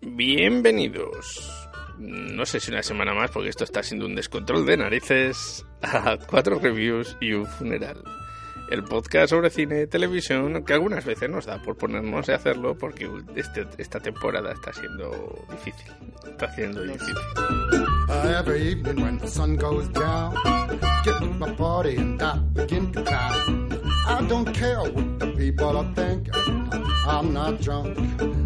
Bienvenidos. No sé si una semana más, porque esto está siendo un descontrol de narices, a cuatro reviews y un funeral. El podcast sobre cine y televisión, que algunas veces nos da por ponernos a hacerlo, porque este, esta temporada está siendo difícil. Está siendo difícil. I begin to clown. I don't care what the people are thinking. I'm not drunk,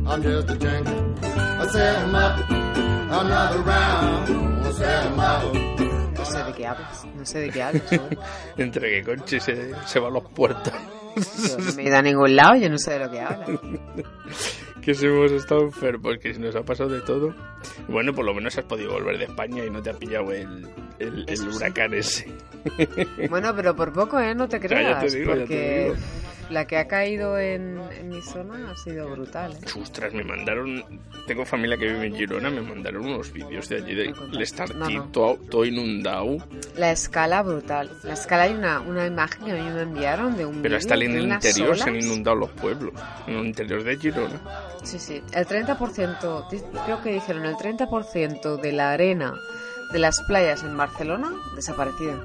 I'm just a drinker. I set 'em up, another round, I set 'em up. No sé de qué hablas, no sé de qué hablas. Entre que Conchi se, se va a los puertos. Yo no me he ido a ningún lado, yo no sé de lo que hablas. que si hemos estado enfermos, que si nos ha pasado de todo. Bueno, por lo menos has podido volver de España y no te ha pillado el, el, el huracán ese. Bueno, pero por poco, ¿eh? No te creas, ya te digo, ya te porque digo. La que ha caído en, en mi zona ha sido brutal, ¿eh? Ostras, me mandaron. Tengo familia que vive en Girona, me mandaron unos vídeos de allí de No, no. todo, todo inundado. La escala brutal. La escala hay una, una imagen que a mí me enviaron de un Pero hasta en el interior se han inundado los pueblos. En el interior de Girona. Sí, sí. El 30%, di- creo que dijeron, el 30% de la arena de las playas en Barcelona desaparecida.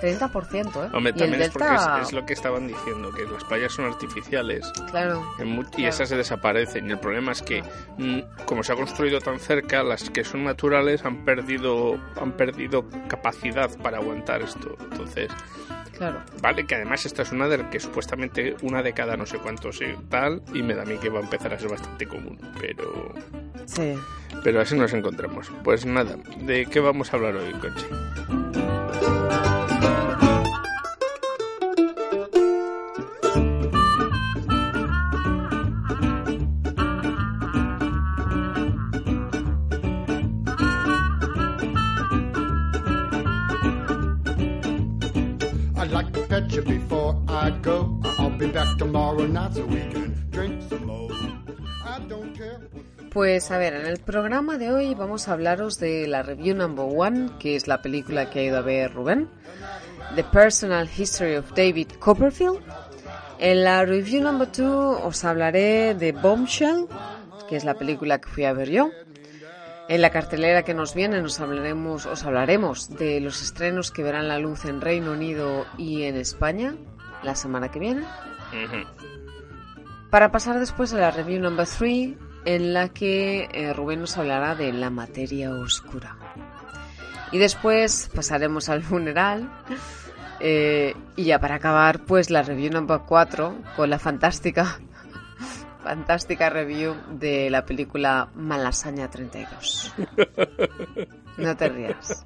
30%, ¿eh? Hombre, y también es porque delta, es, es lo que estaban diciendo, que las playas son artificiales claro, en y Claro. esas se desaparecen. Y el problema es que, mm, como se ha construido tan cerca, las que son naturales han perdido, han perdido capacidad para aguantar esto. Entonces, claro. vale, que además esta es una de que supuestamente una de cada no sé cuántos y tal, y me da a mí que va a empezar a ser bastante común. Pero, Sí. pero así nos encontramos. Pues nada, ¿de qué vamos a hablar hoy, Conchi? Pues a ver, en el programa de hoy vamos a hablaros de la review number one, que es la película que ha ido a ver Rubén, The Personal History of David Copperfield. En la review number two os hablaré de Bombshell, que es la película que fui a ver yo. En la cartelera que nos viene nos hablaremos, os hablaremos de los estrenos que verán la luz en Reino Unido y en España la semana que viene. Para pasar después a la review number 3, en la que eh, Rubén nos hablará de la materia oscura. Y después pasaremos al funeral. eh, y ya para acabar, pues la review number 4 con la fantástica, fantástica review de la película Malasaña 32. No te rías.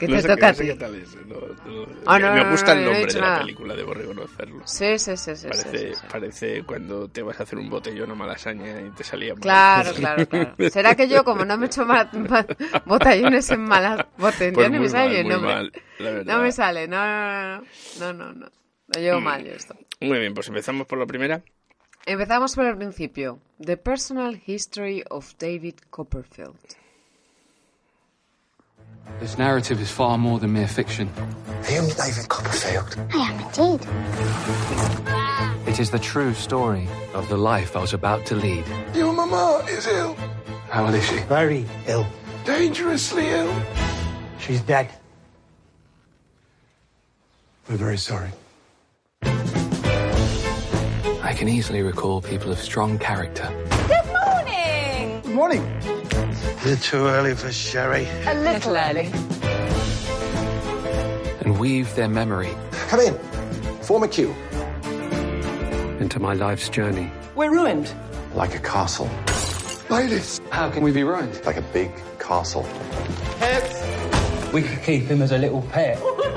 Que No te sé toca qué- a no sé ti. qué tal es, no- no, me gusta el no he nombre dicho de la película, debo reconocerlo. Sí, sí, sí, sí, Parece, sí, sí. parece cuando te vas a hacer un botellón a malasaña y te salía mal. Claro, claro, claro. ¿Será que yo, como no me he hecho ma- ma- botellones en malas Pues me sale mal, No, me- mal, la verdad. no me sale, no, no, no, no, no, no. Lo llevo Mm. mal yo esto. Muy bien, pues empezamos por la primera. Empezamos por el principio. The Personal History of David Copperfield. This narrative is far more than mere fiction. Are you David Copperfield? I am indeed. It is the true story of the life I was about to lead. Your mama is ill. How is she? Very ill. Dangerously ill. She's dead. We're very sorry. I can easily recall people of strong character. Good morning. Good morning. Is it too early for sherry? A little early. and weave their memory Come in. Form a queue. into my life's journey. We're ruined. Like a castle. Ladies. How can we be ruined? Like a big castle. Pets! We could keep him as a little pet.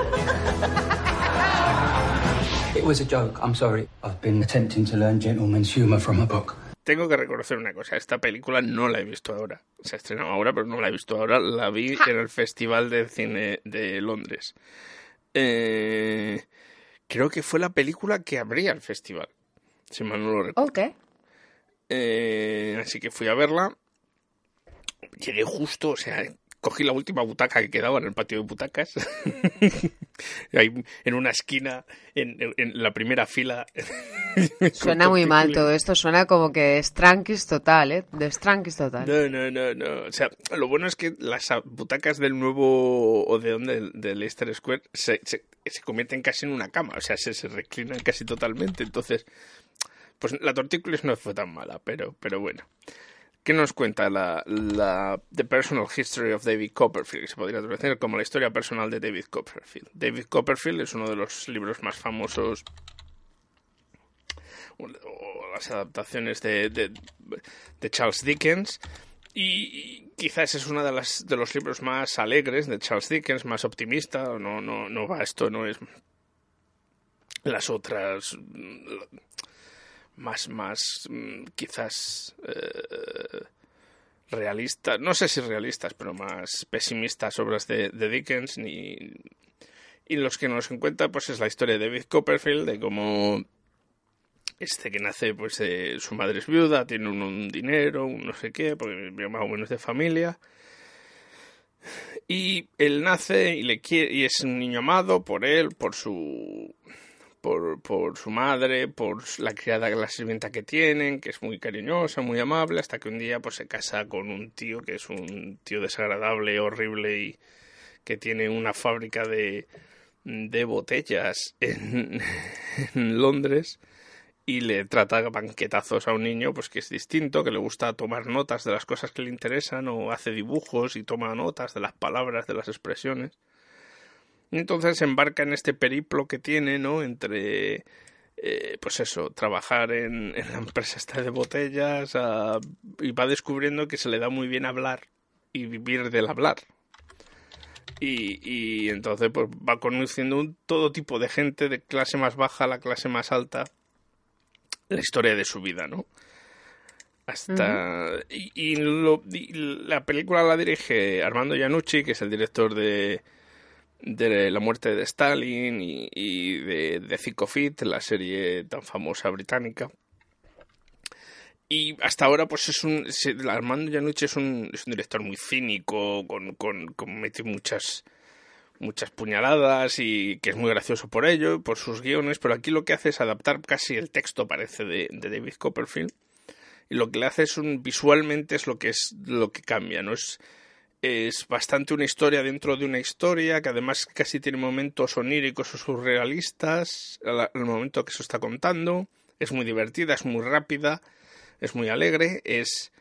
it was a joke, I'm sorry. I've been attempting to learn gentleman's humour from a book. tengo que reconocer una cosa. Esta película no la he visto ahora. Se ha estrenado ahora, pero no la he visto ahora. La vi en el Festival de Cine de Londres. Eh, creo que fue la película que abría el festival. Si mal no lo recuerdo. Ok. Eh, así que fui a verla. Llegué justo, o sea, cogí la última butaca que quedaba en el patio de butacas. Ahí en una esquina, en, en la primera fila. Suena muy mal todo esto, suena como que es tranquis total, ¿eh? De tranquis total. No, no, no, no. O sea, lo bueno es que las butacas del nuevo Odeón del, de Leicester Square se, se, se convierten casi en una cama. O sea, se, se reclinan casi totalmente. Entonces, pues la tortícolis no fue tan mala, pero, pero bueno. ¿Qué nos cuenta la, The Personal History of David Copperfield? Se podría traducir como la historia personal de David Copperfield. David Copperfield es uno de los libros más famosos o las adaptaciones de, de, Charles Dickens y quizás es uno de, de los libros más alegres de Charles Dickens, más optimista, no, no, no va esto, no es las otras más, más quizás eh, realistas, no sé si realistas, pero más pesimistas obras de, Dickens ni y los que nos encuentra pues es la historia de David Copperfield de cómo este que nace, pues eh, su madre es viuda, tiene un, un, dinero, un no sé qué, porque más o menos de familia. Y él nace y le quiere, y es un niño amado por él, por su por, su madre, por la criada, la sirvienta que tienen, que es muy cariñosa, muy amable, hasta que un día pues se casa con un tío que es un tío desagradable, horrible y que tiene una fábrica de, de botellas en, en Londres y le trata banquetazos a un niño pues que es distinto, que le gusta tomar notas de las cosas que le interesan o hace dibujos y toma notas de las palabras, de las expresiones. Entonces se embarca en este periplo que tiene, ¿no? Entre, eh, pues eso, trabajar en, en, la empresa esta de botellas a, y va descubriendo que se le da muy bien hablar y vivir del hablar. Y, y entonces pues va conociendo un, todo tipo de gente, de clase más baja a la clase más alta, la historia de su vida, ¿no? Hasta. Uh -huh. Y, y, lo, y, la película la dirige Armando Iannucci, que es el director de, de La muerte de Stalin y, y de, de Fit, la serie tan famosa británica. Y hasta ahora, pues es un. Armando Iannucci es un, es un director muy cínico, con, con, con mete muchas muchas puñaladas y que es muy gracioso por ello, por sus guiones, pero aquí lo que hace es adaptar casi el texto, parece, de, de David Copperfield. Y lo que le hace es un visualmente es lo que es lo que cambia, ¿no? Es, es bastante una historia dentro de una historia, que además casi tiene momentos oníricos o surrealistas al, momento que se está contando. Es muy divertida, es muy rápida, es muy alegre, es,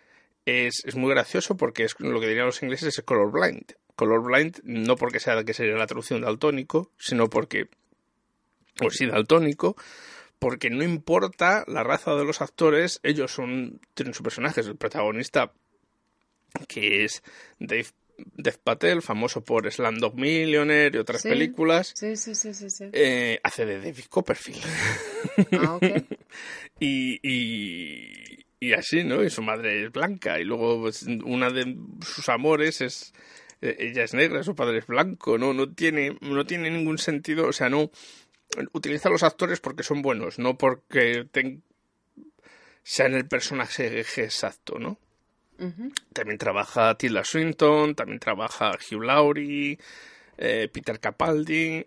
es, es muy gracioso porque es lo que dirían los ingleses es colorblind colorblind, no porque sea que sería la traducción daltónico, sino porque, o sí, daltónico, porque no importa la raza de los actores, ellos son, tienen su personaje, el protagonista, que es Dave, Dave Patel, famoso por Slumdog Millionaire y otras sí, películas, sí, sí, sí, sí, sí. Eh, hace de David Copperfield. Ah, okay. y, y, y, así, ¿no? Y su madre es blanca, y luego pues, una de sus amores es ella es negra, su padre es blanco, no, no tiene, no tiene ningún sentido, o sea, no utiliza a los actores porque son buenos, no porque ten, sean el personaje exacto, ¿no? También trabaja Tilda Swinton, también trabaja Hugh Laurie, eh, Peter Capaldi,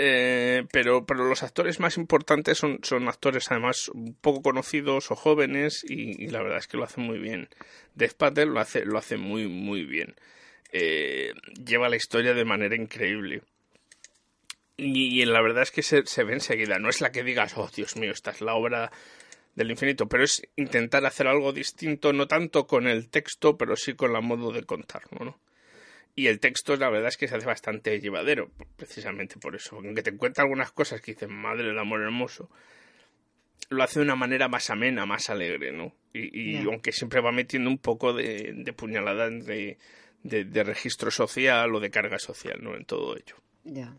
eh, pero, pero los actores más importantes son, son actores además poco conocidos o jóvenes y, y la verdad es que lo hacen muy bien. Death Patel lo hace, lo hace muy, muy bien. Eh, lleva la historia de manera increíble. Y, y, la verdad es que se, se, ve enseguida. No es la que digas, oh Dios mío, esta es la obra del infinito, pero es intentar hacer algo distinto, no tanto con el texto, pero sí con la modo de contarlo, ¿no? Y el texto, la verdad es que se hace bastante llevadero, precisamente por eso. Aunque te encuentra algunas cosas que dicen, madre del amor hermoso, lo hace de una manera más amena, más alegre, ¿no? Y, aunque siempre va metiendo un poco de, de puñalada de, de, de, registro social o de carga social, ¿no? En todo ello. Yeah.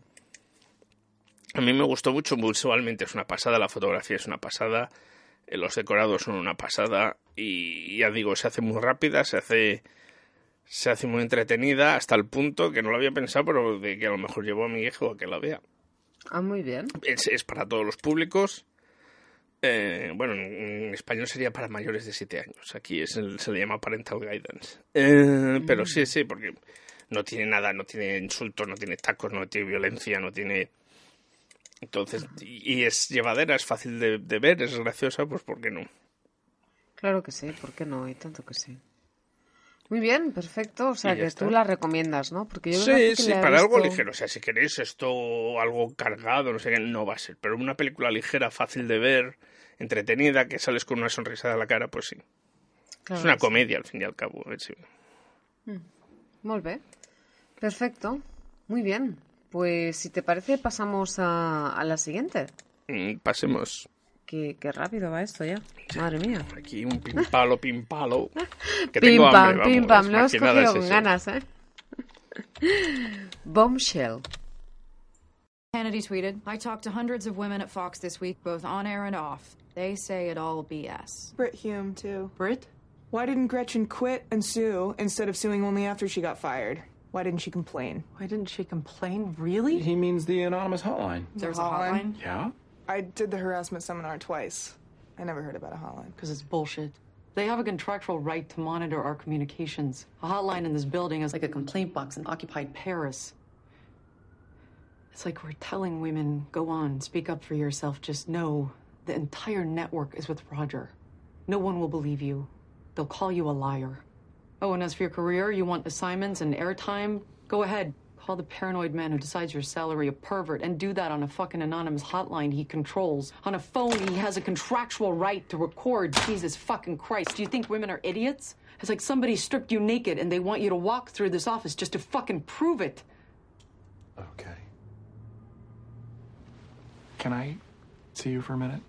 A mí me gustó mucho visualmente, es una pasada, la fotografía es una pasada. Eh, Los decorados son una pasada y ya digo, se hace muy rápida, se hace se hace muy entretenida hasta el punto que no lo había pensado, pero de que a lo mejor llevo a mi hijo a que la vea. Ah, muy bien. Es, es para todos los públicos. Eh, bueno, en, en español sería para mayores de 7 años. Aquí es el- se le llama parental guidance. Eh, Pero sí, sí, porque no tiene nada, no tiene insultos, no tiene tacos, no tiene violencia, no tiene... Entonces, y, y es llevadera, es fácil de, de ver, es graciosa, pues ¿por qué no? Claro que sí, ¿por qué no? Hay tanto que sí. Muy bien, perfecto. O sea, Y que está. tú la recomiendas, ¿no? Porque yo Sí, que sí, para algo ligero. O sea, si queréis esto algo cargado, no sé qué, no va a ser. Pero una película ligera, fácil de ver, entretenida, que sales con una sonrisa de la cara, pues sí. Claro es una sí. comedia, al fin y al cabo. eh, sí. Molt bé. Perfecto. Muy bien. Pues si te parece, pasamos a, a la siguiente. Mm, Pasemos Qué, qué rápido va esto ya. Madre mía. aquí un pimpalo, pimpalo. Que Pim tengo pam, hambre, pim vamos, pam. Lo más hemos que nada cogido es con ganas, ¿eh? Bombshell. Kennedy tweeted, I talked to hundreds of women at Fox this week, both on air and off. They say it all BS. Brit Hume, too. Brit? Why didn't Gretchen quit and sue instead of suing only after she got fired? Why didn't she complain? Why didn't she complain? Really? He means the anonymous hotline. There's a hotline? Yeah? I did the harassment seminar twice. I never heard about a hotline. Because it's bullshit. They have a contractual right to monitor our communications. A hotline in this building is like a complaint box in occupied Paris. It's like we're telling women, go on, speak up for yourself. Just know the entire network is with Roger. No one will believe you. They'll call you a liar. Oh, and as for your career, you want assignments and airtime? Go ahead. Call the paranoid man who decides your salary a pervert and do that on a fucking anonymous hotline he controls. On a phone, he has a contractual right to record. Jesus fucking Christ. Do you think women are idiots? It's like somebody stripped you naked and they want you to walk through this office just to fucking prove it. Okay. Can I see you for a minute?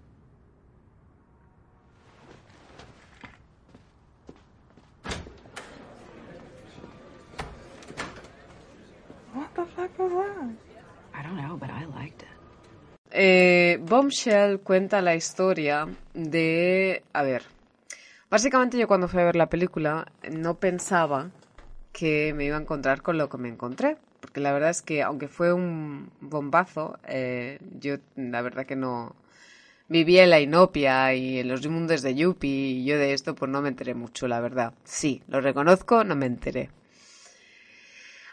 Fuck was that? I don't know, but I liked it. Eh, Bombshell cuenta la historia de... A ver, básicamente yo cuando fui a ver la película no pensaba que me iba a encontrar con lo que me encontré. Porque la verdad es que aunque fue un bombazo, eh, yo la verdad que no... Vivía en la inopia y en los mundos de Yuppie y yo de esto pues no me enteré mucho, la verdad. Sí, lo reconozco, no me enteré.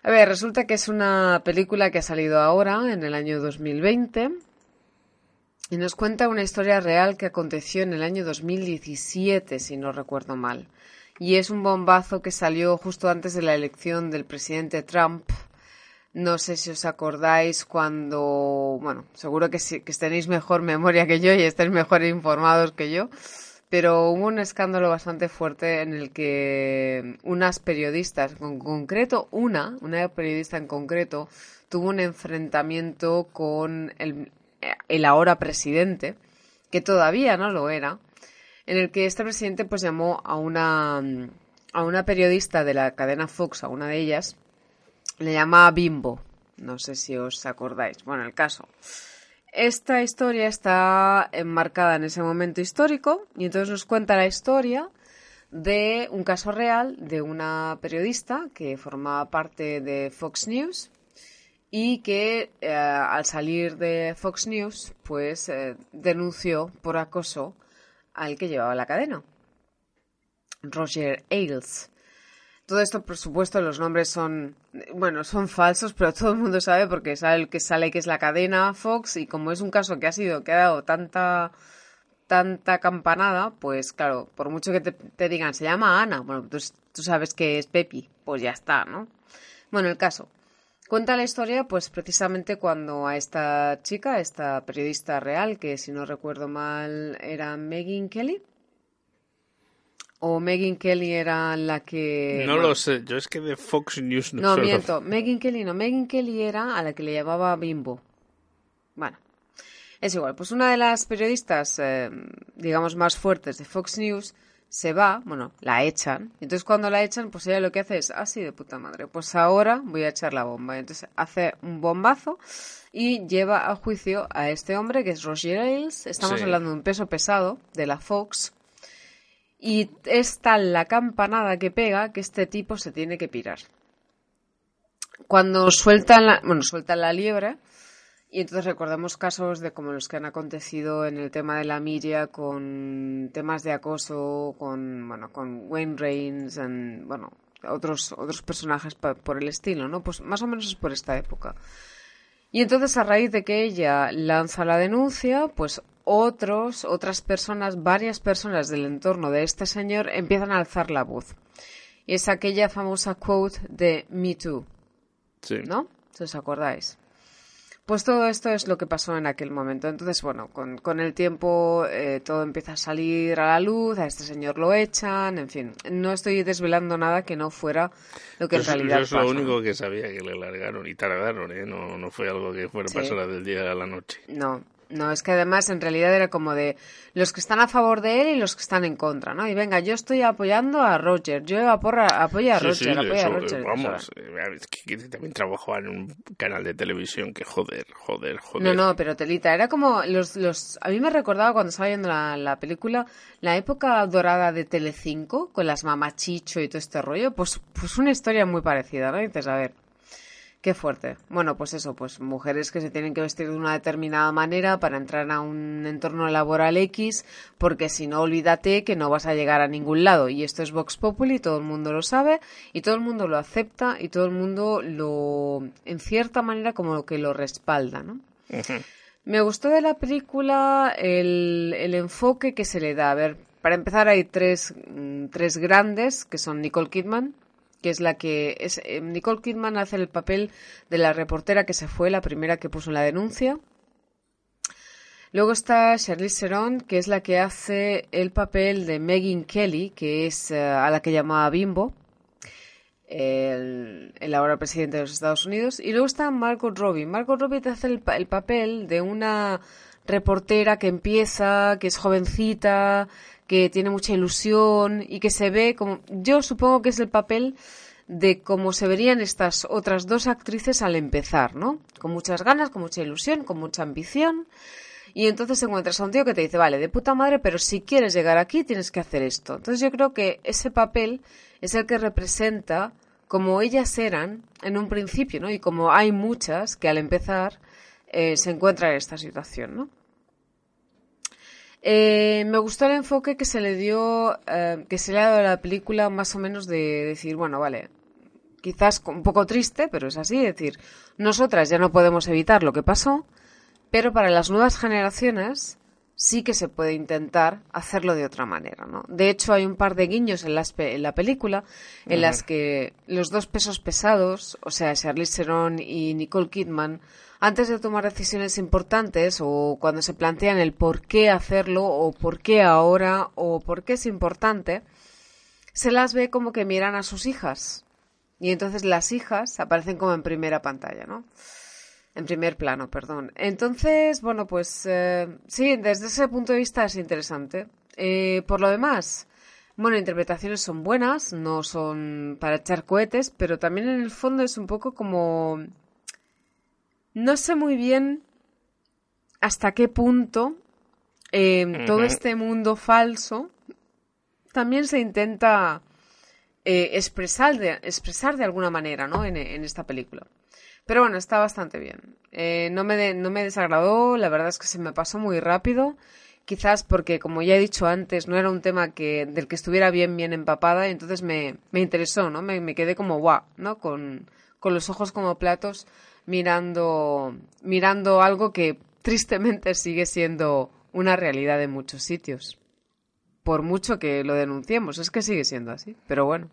A ver, resulta que es una película que ha salido ahora, en el año 2020, y nos cuenta una historia real que aconteció en el año 2017, si no recuerdo mal. Y es un bombazo que salió justo antes de la elección del presidente Trump. No sé si os acordáis cuando, bueno, seguro que, sí, que tenéis mejor memoria que yo y estáis mejor informados que yo, pero hubo un escándalo bastante fuerte en el que unas periodistas, en concreto una, una periodista en concreto, tuvo un enfrentamiento con el, el ahora presidente, que todavía no lo era, en el que este presidente pues llamó a una, a una periodista de la cadena Fox, a una de ellas, le llama Bimbo. No sé si os acordáis. Bueno, el caso. Esta historia está enmarcada en ese momento histórico y entonces nos cuenta la historia de un caso real de una periodista que formaba parte de Fox News y que eh, al salir de Fox News pues eh, denunció por acoso al que llevaba la cadena, Roger Ailes. Todo esto, por supuesto, los nombres son, bueno, son falsos, pero todo el mundo sabe porque sabe que sale que es la cadena Fox y como es un caso que ha sido, que ha dado tanta, tanta campanada, pues claro, por mucho que te, digan, se llama Ana, bueno, tú, tú sabes que es Pepi, pues ya está, ¿no? Bueno, el caso. Cuenta la historia, pues precisamente cuando a esta chica, a esta periodista real, que si no recuerdo mal era Megan Kelly, o Megan Kelly era la que... No bueno, lo sé, yo es que de Fox News no, no, sé. miento. Megan Kelly no. Megan Kelly era a la que le llamaba Bimbo. Bueno, es igual. Pues una de las periodistas, eh, digamos, más fuertes de Fox News se va, bueno, la echan. Entonces cuando la echan, pues ella lo que hace es, así de puta madre, pues ahora voy a echar la bomba. Entonces hace un bombazo y lleva a juicio a este hombre que es Roger Ailes. Estamos Sí. hablando de un peso pesado de la Fox. Y es tal la campanada que pega que este tipo se tiene que pirar. Cuando sueltan la, bueno, sueltan la liebre, y entonces recordamos casos de como los que han acontecido en el tema de la media con temas de acoso, con bueno, con Wayne Reigns, and, bueno, otros otros personajes por el estilo, ¿no? Pues más o menos es por esta época. Y entonces a raíz de que ella lanza la denuncia, pues otros, otras personas, varias personas del entorno de este señor empiezan a alzar la voz. Y es aquella famosa quote de Me Too, Sí. ¿no? Si os acordáis. Pues todo esto es lo que pasó en aquel momento. Entonces, bueno, con, con el tiempo eh, todo empieza a salir a la luz, a este señor lo echan, en fin. No estoy desvelando nada que no fuera lo que en realidad yo es lo único que sabía que le largaron y tardaron, ¿eh? No, no fue algo que fuera Sí. pasar del día a la noche. No, no, es que además en realidad era como de los que están a favor de él y los que están en contra, ¿no? Y venga, yo estoy apoyando a Roger, yo aporra- apoyo a Sí, Roger, sí, apoyo a eso, Roger. vamos, eh, es que, que también trabajaba en un canal de televisión que joder, joder, joder. No, no, pero telita, era como los, los... A mí me recordaba cuando estaba viendo la, la película la época dorada de Telecinco con las mamachicho y todo este rollo, pues, pues una historia muy parecida, ¿no? Y dices, a ver, qué fuerte. Bueno, pues eso, pues mujeres que se tienen que vestir de una determinada manera para entrar a un entorno laboral X, porque si no, olvídate que no vas a llegar a ningún lado. Y esto es Vox Populi, todo el mundo lo sabe, y todo el mundo lo acepta, y todo el mundo lo, en cierta manera, como que lo respalda, ¿no? Me gustó de la película el, el enfoque que se le da. A ver, para empezar hay tres, mm, tres grandes, que son Nicole Kidman, que es la que... es eh, Nicole Kidman hace el papel de la reportera que se fue, la primera que puso la denuncia. Luego está Charlize Theron, que es la que hace el papel de Megan Kelly, que es eh, a la que llamaba Bimbo, el, el ahora presidente de los Estados Unidos. Y luego está Margot Robbie. Margot Robbie te hace el, pa- el papel de una reportera que empieza, que es jovencita, que tiene mucha ilusión y que se ve como... Yo supongo que es el papel de cómo se verían estas otras dos actrices al empezar, ¿no? Con muchas ganas, con mucha ilusión, con mucha ambición. Y entonces encuentras a un tío que te dice, vale, de puta madre, pero si quieres llegar aquí tienes que hacer esto. Entonces yo creo que ese papel es el que representa como ellas eran en un principio, ¿no? Y como hay muchas que al empezar eh, se encuentran en esta situación, ¿no? Eh, me gustó el enfoque que se le dio, eh, que se le ha dado a la película más o menos de decir, bueno, vale, quizás un poco triste, pero es así, es decir, nosotras ya no podemos evitar lo que pasó, pero para las nuevas generaciones sí que se puede intentar hacerlo de otra manera, ¿no? De hecho, hay un par de guiños en, las pe- en la película en las que los dos pesos pesados, o sea, Charlize Theron y Nicole Kidman, antes de tomar decisiones importantes o cuando se plantean el por qué hacerlo o por qué ahora o por qué es importante, se las ve como que miran a sus hijas. Y entonces las hijas aparecen como en primera pantalla, ¿no? En primer plano, perdón. Entonces, bueno, pues eh, sí, desde ese punto de vista es interesante. Eh, por lo demás, bueno, interpretaciones son buenas, no son para echar cohetes, pero también en el fondo es un poco como... No sé muy bien hasta qué punto eh, todo este mundo falso también se intenta eh, expresar, de, expresar de alguna manera, ¿no? En, en esta película. Pero bueno, está bastante bien. Eh, no, me de- no me desagradó, la verdad es que se me pasó muy rápido. Quizás porque, como ya he dicho antes, no era un tema que, del que estuviera bien, bien empapada, y entonces me, me interesó, ¿no? Me, me quedé como guau, ¿no? Con, con los ojos como platos mirando, mirando algo que tristemente sigue siendo una realidad en muchos sitios. Por mucho que lo denunciemos, es que sigue siendo así, pero bueno.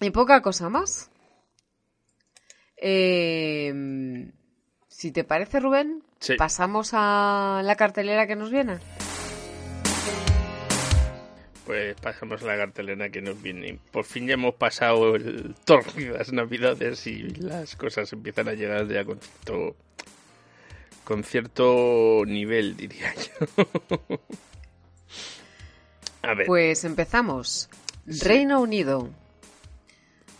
Y poca cosa más. Eh, si te parece, Rubén, Sí. pasamos a la cartelera que nos viene. Pues pasamos a la cartelera que nos viene. Por fin ya hemos pasado el las navidades y las cosas empiezan a llegar ya con cierto, con cierto nivel, diría yo. A ver, Pues empezamos. Reino Unido.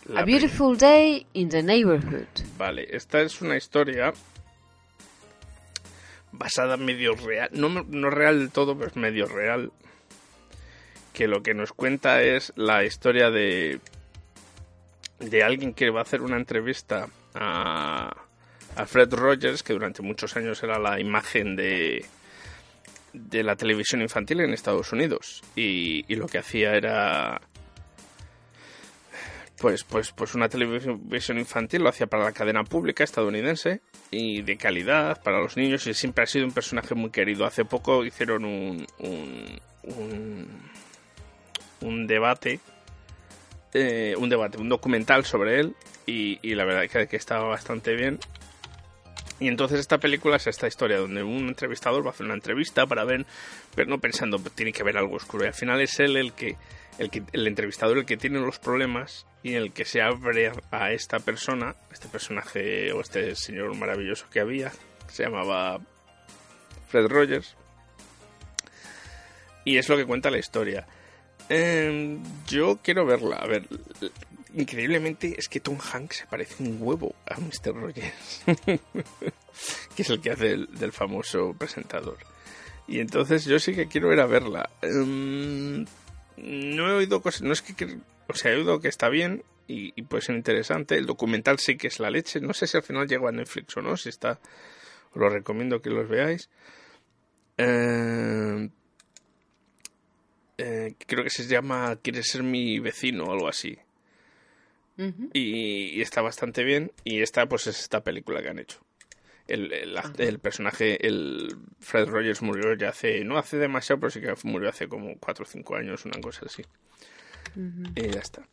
la A Beautiful Day in the Neighborhood. Vale, esta es una historia basada en medio real, no, no real del todo, pero es medio real, que lo que nos cuenta es la historia de de alguien que va a hacer una entrevista a, a Fred Rogers, que durante muchos años era la imagen de de la televisión infantil en Estados Unidos y, lo que hacía era pues, pues, pues una televisión infantil lo hacía para la cadena pública estadounidense y de calidad para los niños y siempre ha sido un personaje muy querido. Hace poco hicieron un, un debate, eh, un debate, un documental sobre él y, la verdad que, que estaba bastante bien. Y entonces esta película es esta historia donde un entrevistador va a hacer una entrevista para ver, pero no pensando tiene que ver algo oscuro. Y al final es él el que, el que, el entrevistador el que tiene los problemas y el que se abre a esta persona, este personaje o este señor maravilloso que había, se llamaba Fred Rogers. Y es lo que cuenta la historia. Eh, yo quiero verla. A ver, increíblemente es que Tom Hanks se parece un huevo a Mr. Rogers, que es el que hace el, del famoso presentador. Y entonces yo sí que quiero ir a verla. Um, no he oído cosas, no es que, o sea, he oído que está bien y, y, puede ser interesante. El documental sí que es la leche. No sé si al final llega a Netflix o no, si está, os lo recomiendo que los veáis. Eh, eh, creo que se llama Quieres ser mi vecino o algo así. Uh -huh. y, y, está bastante bien. Y esta, pues, es esta película que han hecho. El, el, -huh. el, personaje, el Fred Rogers murió ya hace, no hace demasiado, pero sí que murió hace como 4 o 5 años, una cosa así. Uh -huh. Y ya está.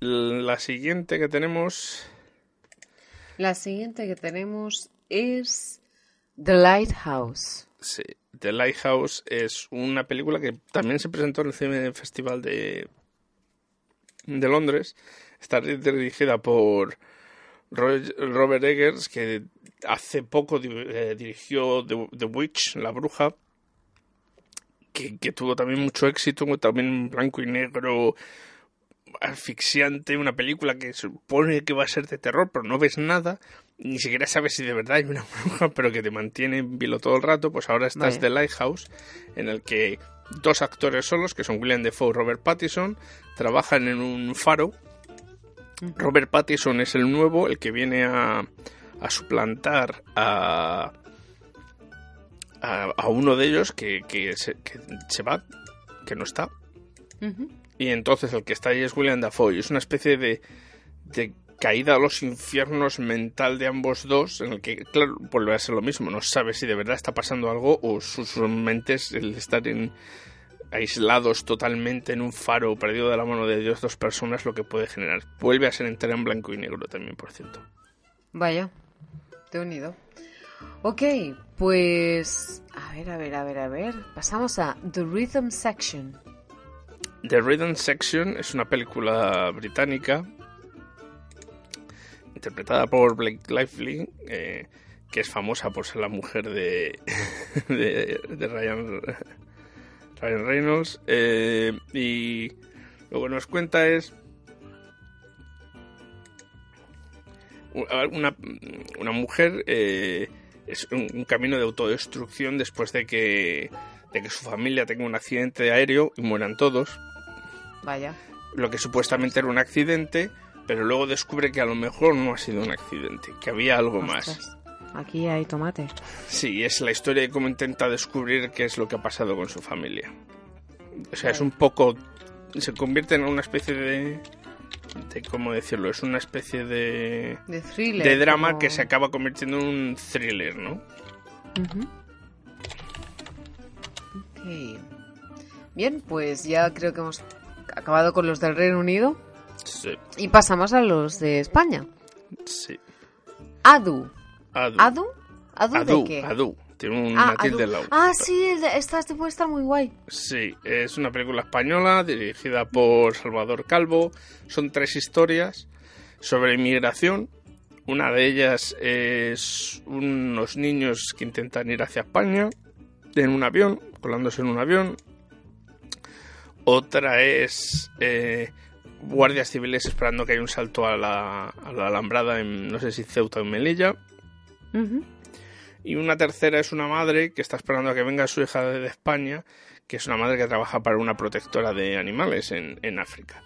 La siguiente que tenemos. La siguiente que tenemos es The Lighthouse. Sí, The Lighthouse es una película que también se presentó en el Cine Festival de, de Londres. Está dirigida por Robert Eggers, que hace poco eh, dirigió The, Witch, La Bruja, que, que, tuvo también mucho éxito, también blanco y negro, asfixiante, una película que supone que va a ser de terror, pero no ves nada, ni siquiera sabes si de verdad hay una bruja, pero que te mantiene en vilo todo el rato, pues ahora estás. The Lighthouse, en el que dos actores solos, que son William Defoe y Robert Pattinson, trabajan en un faro. Robert Pattinson es el nuevo, el que viene a, a suplantar a, a, a, uno de ellos que, que, se, que, se, va, que no está. Uh -huh. Y entonces el que está ahí es William Dafoe. Es una especie de, de caída a los infiernos mental de ambos dos, en el que, claro, vuelve a ser lo mismo. No sabe si de verdad está pasando algo o sus mentes, el estar en, aislados totalmente en un faro perdido de la mano de Dios dos personas, lo que puede generar. Vuelve a ser entera en blanco y negro también, por cierto. Vaya, te he unido. Ok, pues... A ver, a ver, a ver, a ver. Pasamos a The Rhythm Section. The Rhythm Section es una película británica interpretada por Blake Lively, eh, que es famosa por ser la mujer de, de, de Ryan, Ryan, Reynolds. Eh, y lo que nos cuenta es una, una mujer, eh, es un, un, camino de autodestrucción después de que, de que su familia tenga un accidente aéreo y mueran todos. Vaya. Lo que supuestamente era un accidente, pero luego descubre que a lo mejor no ha sido un accidente, que había algo Ostras. más. Aquí hay tomate. Sí, es la historia de cómo intenta descubrir qué es lo que ha pasado con su familia. O sea, es un poco... Se convierte en una especie de... de ¿Cómo decirlo? Es una especie de... De thriller. De drama como... que se acaba convirtiendo en un thriller, ¿no? Uh -huh. Ok. Bien, pues ya creo que hemos acabado con los del Reino Unido. Sí. Y pasamos a los de España. Sí. Adu. Adu. ¿Adu? ¿Adu, Adu, de qué? Adu. Tiene un Ah, tilde lado. Ah, sí, esta puede estar muy guay. Sí, es una película española dirigida por Salvador Calvo. Son tres historias sobre inmigración. Una de ellas es unos niños que intentan ir hacia España en un avión, colándose en un avión. Otra es eh, guardias civiles esperando que haya un salto a la, a la alambrada en, no sé si Ceuta o en Melilla. Y una tercera es una madre que está esperando a que venga su hija de España, que es una madre que trabaja para una protectora de animales en, en África.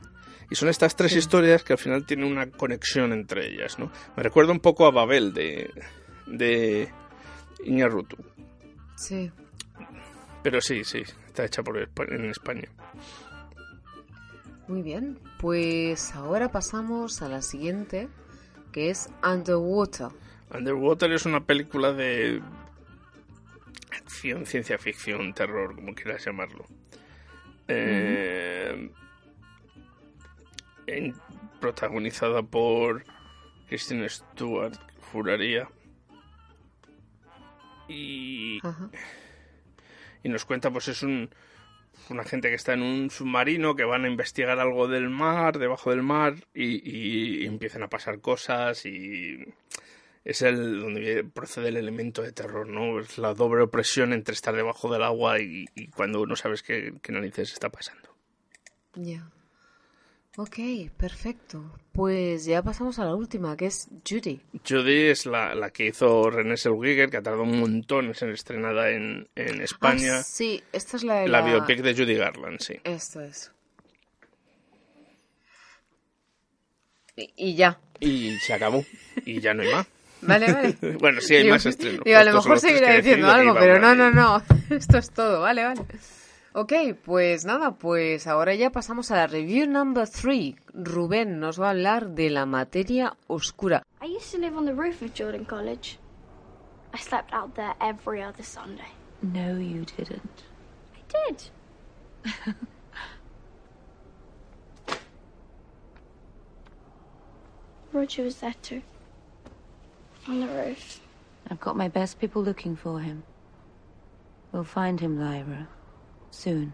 Y son estas tres historias que al final tienen una conexión entre ellas, ¿no? Me recuerda un poco a Babel de, de Iñárritu. Sí. Pero sí, sí, está hecha por en España. Muy bien. Pues ahora pasamos a la siguiente, que es Underwater. Underwater es una película de acción, ciencia ficción, terror, como quieras llamarlo. Eh, protagonizada por Kristen Stewart, juraría. Y, Ajá. Y nos cuenta, pues es un una gente que está en un submarino que van a investigar algo del mar, debajo del mar, y, empiezan a pasar cosas y es el donde procede el elemento de terror, ¿no? Es la doble opresión entre estar debajo del agua y, y cuando no sabes qué, qué narices está pasando. Ya. Ok, perfecto. Pues ya pasamos a la última, que es Judy. Judy es la, la que hizo René Zellweger, que ha tardado un montón en ser estrenada en, en España. Ah, sí, esta es la de la biopic de Judy Garland, sí. Esto es. Y, y ya. Y se acabó. Y ya no hay más. Vale, vale. bueno, sí hay Digo- más estrenos. Digo, a lo mejor he diciendo algo, pero no, no, no. Esto es todo, vale, vale. Ok, pues nada, pues ahora ya pasamos a la review number 3. Rubén nos va a hablar de la materia oscura. I used to live on the roof of Jordan College. I slept out there every other Sunday. No, you didn't. I did. Roger was there too. On the roof. I've got my best people looking for him. We'll find him, Lyra. Soon.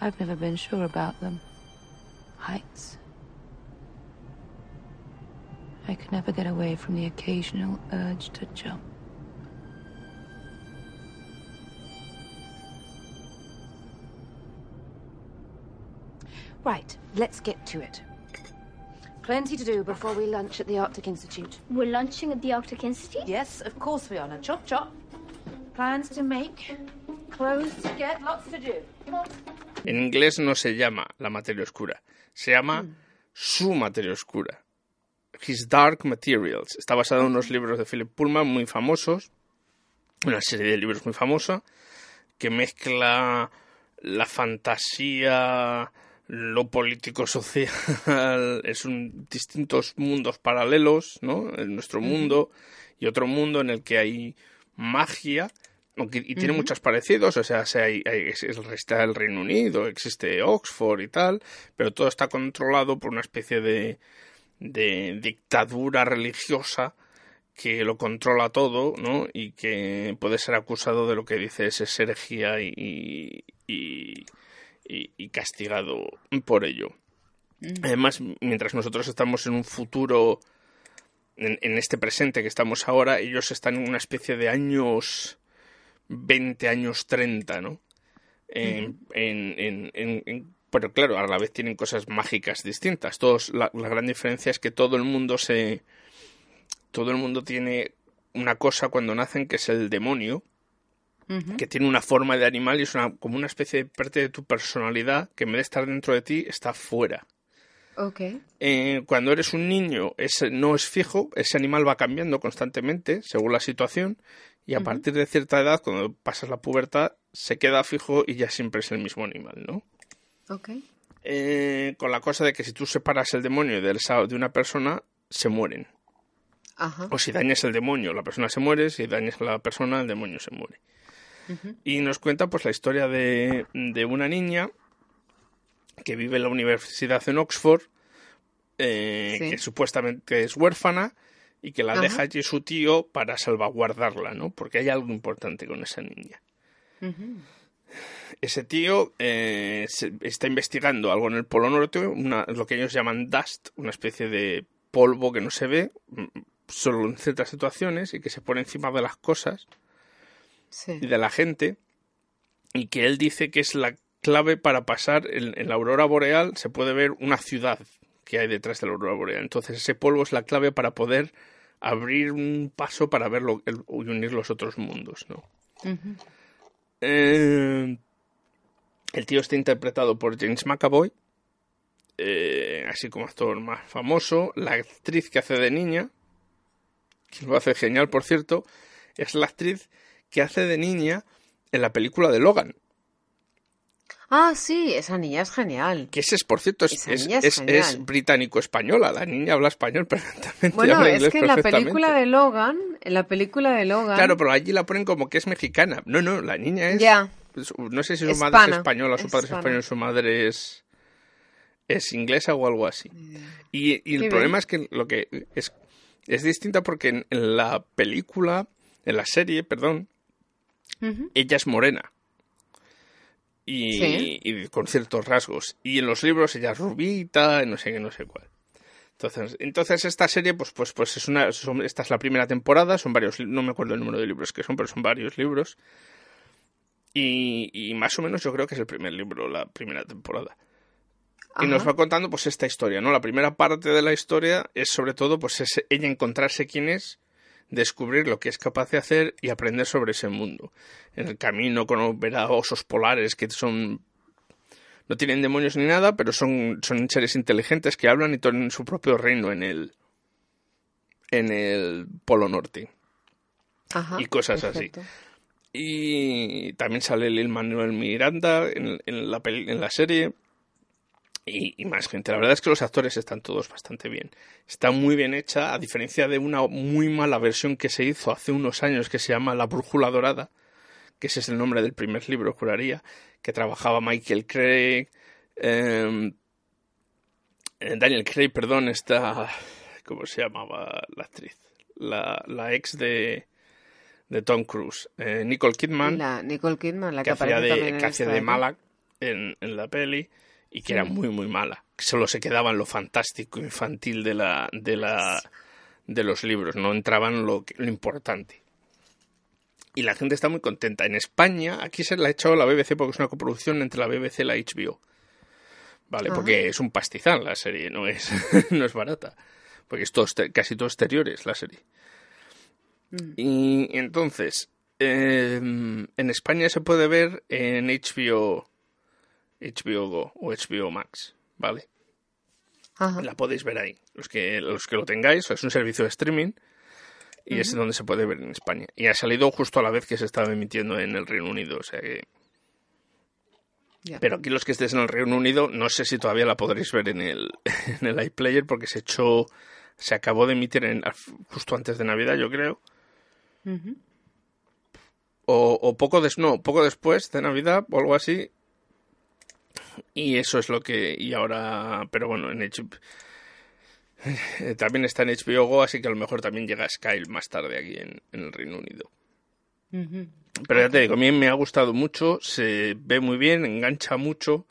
I've never been sure about them. Heights. I could never get away from the occasional urge to jump. Right, let's get to it. Plenty to do before we lunch at the Arctic Institute. We're lunching at the Arctic Institute? Yes, of course we are. Now, chop chop. Plans to make, clothes to get, lots to do. Come on. En inglés no se llama la materia oscura, se llama su materia oscura. His Dark Materials. Está basado en unos libros de Philip Pullman muy famosos, una serie de libros muy famosa, que mezcla la fantasía, lo político social, es un distintos mundos paralelos, ¿no? En nuestro mundo y otro mundo en el que hay magia aunque, y tiene Ujú. muchos parecidos, o sea, se hay- hay- es- es- está el Reino Unido, existe Oxford y tal, pero todo está controlado por una especie de, de dictadura religiosa que lo controla todo, ¿no? Y que puede ser acusado de lo que dice es herejía y, y, y- y castigado por ello. Además, mientras nosotros estamos en un futuro, en, en este presente que estamos ahora, ellos están en una especie de años 20 años 30, ¿no? En- en- en- en- en- pero claro, a la vez tienen cosas mágicas distintas. Todos, la, la gran diferencia es que todo el mundo se. Todo el mundo tiene una cosa cuando nacen que es el demonio, que tiene una forma de animal y es una, como una especie de parte de tu personalidad que en vez de estar dentro de ti está fuera. Ok. Eh, cuando eres un niño ese no es fijo, ese animal va cambiando constantemente según la situación y a partir de cierta edad, cuando pasas la pubertad, se queda fijo y ya siempre es el mismo animal, ¿no? Ok. Eh, con la cosa de que si tú separas el demonio de, esa- de una persona, se mueren. Ajá. O si dañas el demonio, la persona se muere, si dañas a la persona, el demonio se muere. Y nos cuenta pues la historia de, de una niña que vive en la universidad en Oxford, eh, Sí. que supuestamente es huérfana y que la Ajá. deja allí su tío para salvaguardarla, ¿no? Porque hay algo importante con esa niña. Ese tío eh, se- está investigando algo en el Polo Norte, una- lo que ellos llaman dust, una especie de polvo que no se ve, mm, solo en ciertas situaciones y que se pone encima de las cosas Sí. y de la gente y que él dice que es la clave para pasar en, en la aurora boreal se puede ver una ciudad que hay detrás de la aurora boreal entonces ese polvo es la clave para poder abrir un paso para verlo y unir los otros mundos no. Eh, el tío está interpretado por James McAvoy eh, así como actor más famoso la actriz que hace de niña que lo hace genial por cierto es la actriz que hace de niña en la película de Logan. Ah, sí, esa niña es genial. Que ese es, por cierto, es, es, es es- es británico-española. La niña habla español perfectamente. Bueno, habla es inglés que en la película de Logan, en la película de Logan, Claro, pero allí la ponen como que es mexicana. No, no, la niña es... Ya. es- No sé si su madre es española, su padre es español, su madre es... Es inglesa o algo así. Y, y el Qué problema bien. es que lo que es, es distinta porque en, en la película, en la serie, perdón, Ella es morena. Y, Sí. y con ciertos rasgos. Y en los libros ella es rubita, y no sé qué, no sé cuál. Entonces, entonces esta serie, pues, pues, pues es una, son- esta es la primera temporada, son varios, no me acuerdo el número de libros que son, pero son varios libros. Y, y más o menos yo creo que es el primer libro, la primera temporada. Y nos va contando pues esta historia, ¿no? La primera parte de la historia es sobre todo pues es ella encontrarse quién es, descubrir lo que es capaz de hacer y aprender sobre ese mundo. En el camino con verá osos polares que son no tienen demonios ni nada, pero son, son seres inteligentes que hablan y tienen su propio reino en el en el Polo Norte Ajá, y cosas perfecto. así. Y también sale Lil Manuel Miranda en, en la, peli- en la serie. Y, y más gente. La verdad es que los actores están todos bastante bien. Está muy bien hecha, a diferencia de una muy mala versión que se hizo hace unos años que se llama La Brújula Dorada, que ese es el nombre del primer libro, juraría, que trabajaba Michael Craig, eh, eh, Daniel Craig, perdón, está... ¿Cómo se llamaba la actriz? La, la ex de, de Tom Cruise. Eh, Nicole Kidman La Nicole Kidman, la que, que hacía de, que hacía de mala en, en la peli y que era muy muy mala. Solo se quedaba en lo fantástico infantil de la de la de los libros no entraba en lo, lo importante. Y la gente está muy contenta. En España aquí se la ha echado la BBC porque es una coproducción entre la BBC y la HBO vale Ajá. porque es un pastizal la serie no es no es barata. Porque es todo casi todo exteriores la serie. Mm. y entonces, eh, en España se puede ver en HBO, HBO Go o HBO Max, ¿vale? Ajá. La podéis ver ahí. Los que, los que lo tengáis, es un servicio de streaming y es donde se puede ver en España. Y ha salido justo a la vez que se estaba emitiendo en el Reino Unido, o sea que... Pero aquí los que estéis en el Reino Unido, no sé si todavía la podréis ver en el, en el iPlayer porque se echó, se acabó de emitir en, justo antes de Navidad, yo creo. O, o poco des no, poco después de Navidad o algo así. Y eso es lo que y ahora, pero bueno, en HBO, eh, también está en HBO Go, así que a lo mejor también llega Sky más tarde aquí en, en el Reino Unido. Pero ya te digo, a mí me ha gustado mucho, se ve muy bien, engancha mucho.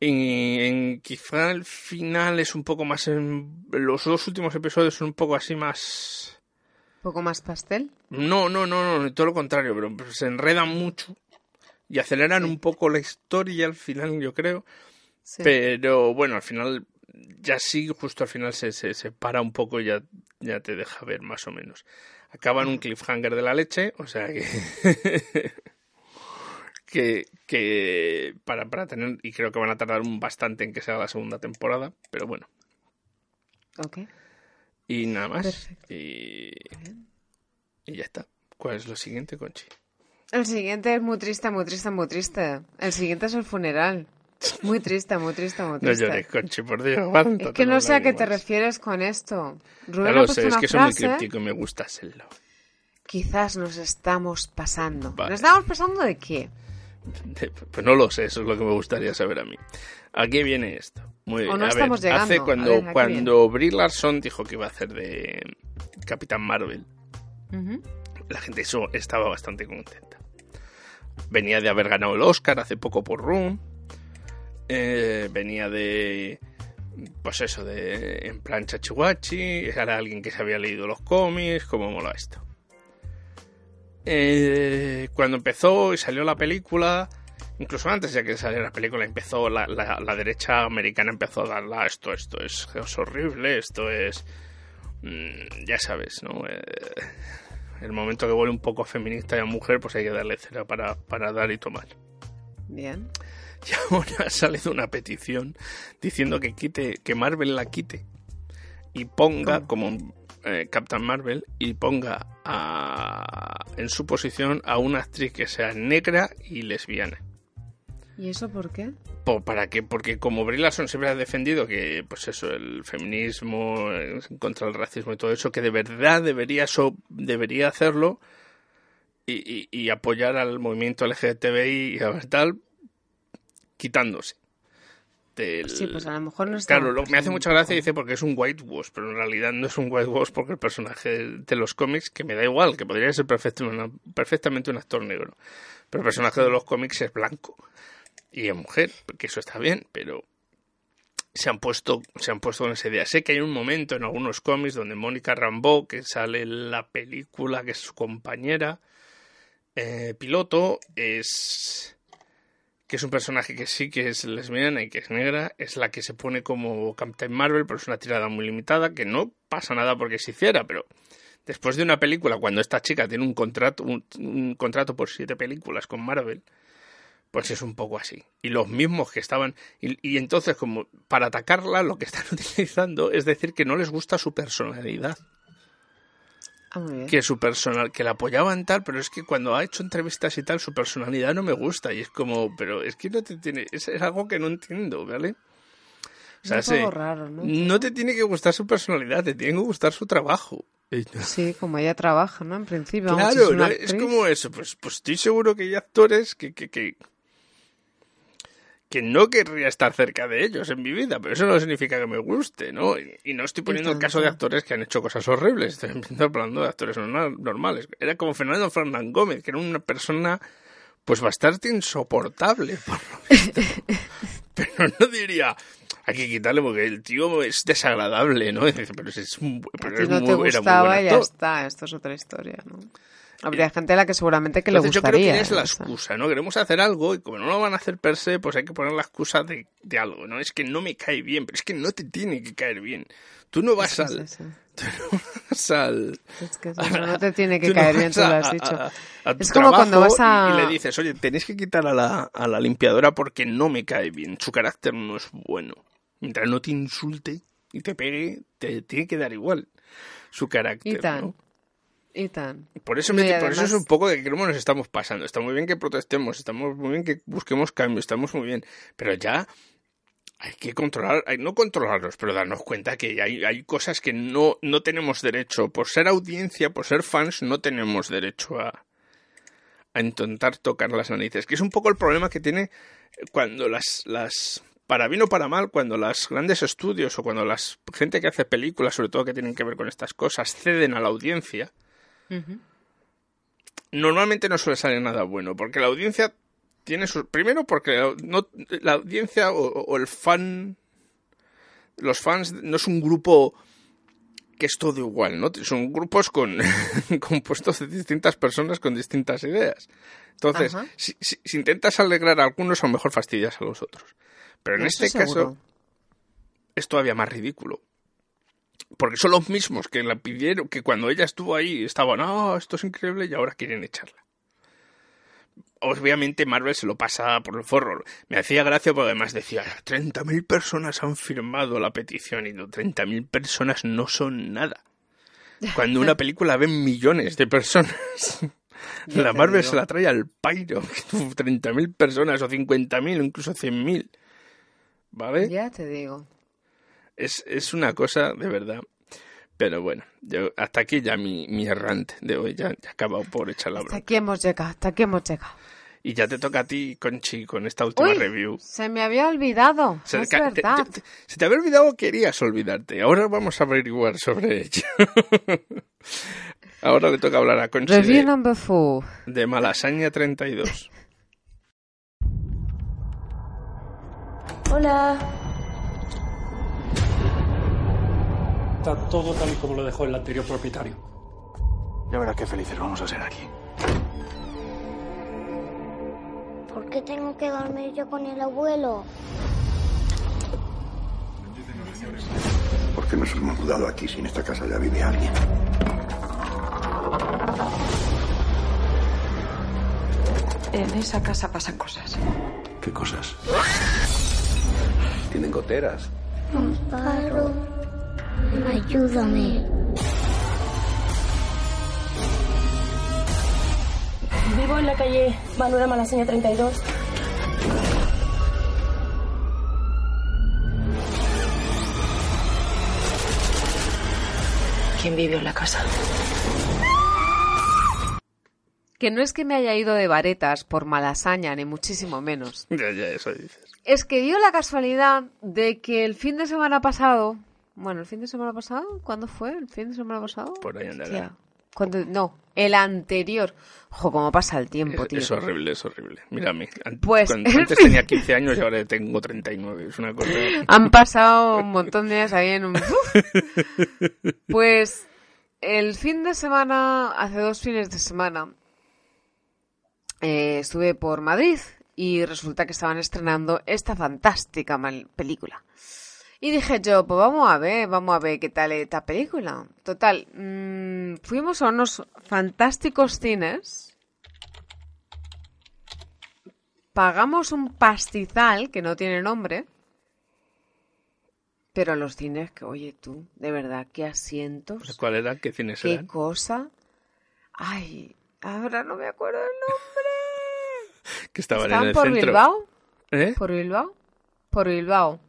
Y en, quizá el final es un poco más. en- los dos últimos episodios son un poco así más. poco más pastel. No, no, no, no, todo lo contrario, pero se enredan mucho y aceleran un poco la historia al final, yo creo. Sí. Pero bueno, al final, ya sí, justo al final se, se, se para un poco y ya, ya te deja ver más o menos. Acaba en un cliffhanger de la leche, o sea que. que, que para, para tener, y creo que van a tardar un bastante en que sea la segunda temporada, pero bueno. Ok. Y nada más. Perfecto. Y, y ya está. ¿Cuál es lo siguiente, Conchi? El siguiente es muy triste, muy triste, muy triste. El siguiente es el funeral. Muy triste, muy triste, muy No triste. llores, Conchi, por Dios. es que no sé a qué te refieres con esto. Rubén ha lo sé, es que soy muy críptico y me gusta hacerlo. Quizás nos estamos pasando. Vale. ¿Nos estamos pasando de qué? De- Pues no lo sé, eso es lo que me gustaría saber a mí. ¿A qué viene esto? Muy O bien. no a estamos ver, llegando. hace cuando, ver, ¿a qué cuando Brie Larson dijo que iba a hacer de Capitán Marvel, la gente eso estaba bastante contenta. Venía de haber ganado el Oscar hace poco por Room. eh, venía de pues eso, de en plan chachihuachi, era alguien que se había leído los cómics, cómo mola esto. Eh, cuando empezó y salió la película, incluso antes de que saliera la película, empezó la, la, la derecha americana empezó a darla esto, esto es, es horrible, esto es, mm, ya sabes, ¿no? Eh, el momento que vuelve un poco feminista y a mujer, pues hay que darle cera para, para dar y tomar. Bien. Y ahora ha salido una petición diciendo que quite, que Marvel la quite y ponga como eh, Captain Marvel y ponga a, en su posición a una actriz que sea negra y lesbiana. ¿Y eso por qué? Por, ¿Para qué? Porque como Brie Larson siempre ha defendido que, pues eso, el feminismo, eh, contra el racismo y todo eso, que de verdad debería, so, debería hacerlo y, y, y, apoyar al movimiento LGTBI y a tal, quitándose. Del... Sí, pues a lo mejor no está. Claro, lo, me hace mucha gracia dice porque es un whitewash, pero en realidad no es un whitewash porque el personaje de los cómics, que me da igual, que podría ser perfectamente, perfectamente un actor negro, pero el personaje de los cómics es blanco y es mujer, que eso está bien, pero se han puesto se han puesto con esa idea. Sé que hay un momento en algunos cómics donde Mónica Rambeau, que sale en la película, que es su compañera eh, piloto, es que es un personaje que sí que es lesbiana y que es negra, es la que se pone como Captain Marvel, pero es una tirada muy limitada, que no pasa nada porque se hiciera, pero después de una película, cuando esta chica tiene un contrato, un contrato por siete películas con Marvel, pues es un poco así. Y los mismos que estaban. Y, y, entonces, como para atacarla, lo que están utilizando es decir que no les gusta su personalidad. Ah, muy bien. Que su personal, que la apoyaban tal, pero es que cuando ha hecho entrevistas y tal, su personalidad no me gusta. Y es como, pero es que no te tiene. Es, es algo que no entiendo, ¿vale? O sea, es algo raro, ¿no? No te tiene que gustar su personalidad, te tiene que gustar su trabajo. Sí, como ella trabaja, ¿no? En principio. Claro, es, ¿no? es, como eso. Pues, pues estoy seguro que hay actores que, que, que, que no querría estar cerca de ellos en mi vida, pero eso no significa que me guste, ¿no? Y, y no estoy poniendo el caso de actores que han hecho cosas horribles, estoy hablando de actores normales. Era como Fernando Fernán Gómez, que era una persona pues bastante insoportable, por lo pero no diría, hay que quitarle porque el tío es desagradable, ¿no? Pero es, un, pero es no muy, te gustaba y ya está, esto es otra historia, ¿no? Habría gente a la que seguramente que Entonces, le gustaría. Yo creo que es la excusa, ¿no? Queremos hacer algo y como no lo van a hacer per se, pues hay que poner la excusa de, de algo, ¿no? Es que no me cae bien, pero es que no te tiene que caer bien. Tú no vas al... Tú no vas al... Es que eso, no te tiene que caer no bien, tú lo has dicho. A, a, a es como cuando vas a... Y, y, le dices, oye, tenéis que quitar a la, a la limpiadora porque no me cae bien. Su carácter no es bueno. Mientras no te insulte y te pegue, te tiene que dar igual su carácter, y tan. ¿no? Y tan. Por eso, me, por eso es un poco de que nos estamos pasando. Está muy bien que protestemos, estamos muy bien que busquemos cambios, estamos muy bien. Pero ya hay que controlar, hay, no controlarlos, pero darnos cuenta que hay, hay cosas que no, no tenemos derecho. Por ser audiencia, por ser fans, no tenemos derecho a, a intentar tocar las narices. Que es un poco el problema que tiene cuando las, las para bien o para mal, cuando los grandes estudios o cuando la gente que hace películas, sobre todo que tienen que ver con estas cosas, ceden a la audiencia, Uh -huh. normalmente no suele salir nada bueno, porque la audiencia tiene su... Primero porque no, la audiencia o, o, el fan... Los fans no es un grupo que es todo igual, ¿no? Son grupos con compuestos de distintas personas con distintas ideas. Entonces, si, si, si, intentas alegrar a algunos, a lo mejor fastidias a los otros. Pero en este seguro. caso es todavía más ridículo. Porque son los mismos que la pidieron, que cuando ella estuvo ahí estaban, no, esto es increíble y ahora quieren echarla. Obviamente Marvel se lo pasa por el forro. Me hacía gracia porque además decía, 30.000 personas han firmado la petición y no, 30.000 personas no son nada. Cuando una película ven millones de personas. La Marvel se la trae al pairo. 30.000 personas o 50.000 o incluso 100.000. ¿Vale? Ya te digo. Es, es una cosa de verdad. Pero bueno, yo hasta aquí ya mi, mi errante de hoy. Ya, ya he acabado por echar la Hasta aquí hemos llegado, hasta aquí hemos llegado. Y ya te toca a ti, Conchi, con esta última Uy, review. se me había olvidado. Se, es te- verdad. te- te- se te había olvidado querías olvidarte. Ahora vamos a averiguar sobre ello. Ahora le toca hablar a Conchi Review de, number four. de Malasaña 32. Hola. Está todo tal y como lo dejó el anterior propietario. Ya verás qué felices vamos a ser aquí. ¿Por qué tengo que dormir yo con el abuelo? ¿Por qué nos hemos mudado aquí si en esta casa ya vive alguien? En esa casa pasan cosas. ¿Qué cosas? Tienen goteras. Amparo, ayúdame. Vivo en la calle Manuela Malaseña 32. ¿Quién vivió en la casa? Que no es que me haya ido de varetas por malasaña, ni muchísimo menos. Ya, ya, eso dices. Es que dio la casualidad de que el fin de semana pasado. Bueno, el fin de semana pasado, ¿cuándo fue? ¿El fin de semana pasado? Por ahí andará. Cuando- no, el anterior. Ojo, cómo pasa el tiempo, Es, tío. es horrible, es horrible. Mírame. Pues, cuando- antes tenía 15 años y ahora tengo 39. Es una cosa. Han pasado un montón de días ahí en un... Pues el fin de semana, hace dos fines de semana, eh, estuve por Madrid y resulta que estaban estrenando esta fantástica película. Y dije yo, pues vamos a ver, vamos a ver qué tal esta película. Total, mm, fuimos a unos fantásticos cines. Pagamos un pastizal que no tiene nombre. Pero los cines que, oye tú, de verdad, qué asientos, ¿Cuál era? ¿Qué cines qué eran? cosa. Ay, ahora no me acuerdo el nombre. Que estaban, ¿Estaban en el por centro. Bilbao? ¿Eh? ¿Por Bilbao? Por Bilbao.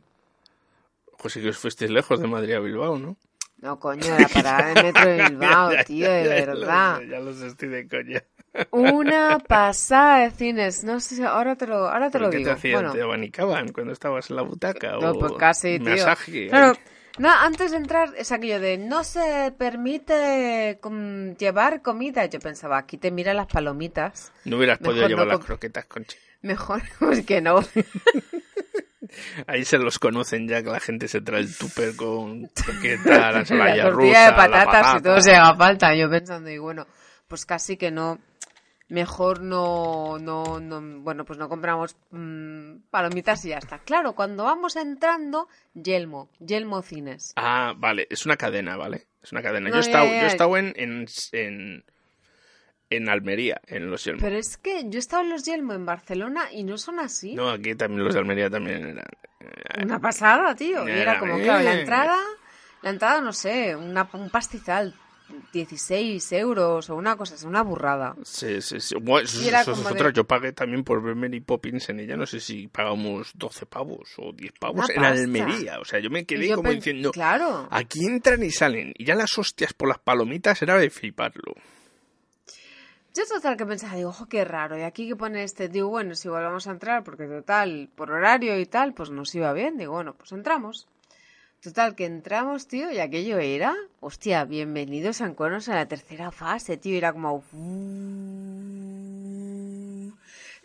Pues sí que os fuisteis lejos de Madrid a Bilbao, ¿no? No, coño, la parada del metro de Bilbao, tío, de ya, ya lo verdad. Ya los estoy de coña. Una pasada de cines. No sé si ahora te lo, ahora te ¿Pero lo qué digo. te hacían? Bueno, ¿Te abanicaban cuando estabas en la butaca? no, o pues casi, tío. masaje? Claro, no, antes de entrar es aquello de no se permite com- llevar comida. Yo pensaba, aquí te miran las palomitas. No hubieras Mejor podido no llevar las com- croquetas, Conchi. Mejor, pues que no. Ahí se los conocen ya que la gente se trae el tupper con croqueta, la tortilla rusa, de la patatas patata. y todo se haga falta. Yo pensando, y bueno, pues casi que no. Mejor no, no, no, bueno, pues no compramos mm, palomitas y ya está. Claro, cuando vamos entrando, Yelmo, Yelmo Cines. Ah, vale, es una cadena, ¿vale? Es una cadena. No, yo he estado, yo he estado en, en, en, en Almería, en los Yelmo. Pero es que yo he estado en los Yelmo en Barcelona y no son así. No, aquí también los de Almería también eran. Una pasada, tío. Y era como, eh. claro, la entrada, la entrada, no sé, una, un pastizal, 16 euros o una cosa, es una burrada. Sí, sí, sí. Bueno, eso, eso es como de-. Yo pagué también por ver Mary Poppins en ella. No sé si pagamos 12 pavos o 10 pavos Una en pasta. Almería. O sea, yo me quedé yo como pen- diciendo. Claro. Aquí entran y salen. Y ya las hostias por las palomitas era de fliparlo. Yo total que pensaba, digo, ojo, qué raro. Y aquí que pone este, digo, bueno, si volvamos a entrar, porque total, por horario y tal, pues nos iba bien. Digo, bueno, pues entramos. Total, que entramos, tío, y aquello era, hostia, bienvenidos a Encuentros en la tercera fase, tío. Era como...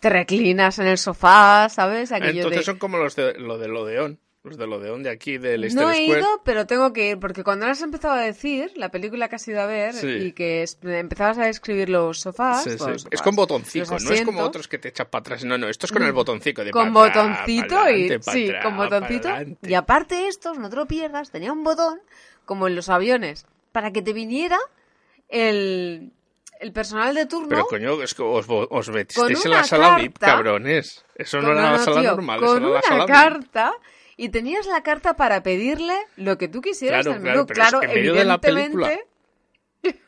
Te reclinas en el sofá, ¿sabes? Aquello Entonces de... son como los de lo del Odeón. Los del Odeón de aquí, del Leicester No he Square. ido, pero tengo que ir, porque cuando has empezado a decir la película que has ido a ver Sí. y que es- empezabas a describir los sofás, Sí, sí. los Es sofás, con botoncito, los no es como otros que te echas para atrás. No, no, esto es con el botoncito de con pa' atrás, botoncito pa' y adelante, pa' sí, atrás, con botoncito y aparte estos, no te lo pierdas, tenía un botón como en los aviones para que te viniera el, el personal de turno Pero coño, es que os, os Con metisteis en una la sala VIP, carta- cabrones. Eso no con- era la sala tío, normal, eso con era la una sala VIP. Y tenías la carta para pedirle lo que tú quisieras Claro, claro, pero es Claro, que en medio de la evidentemente-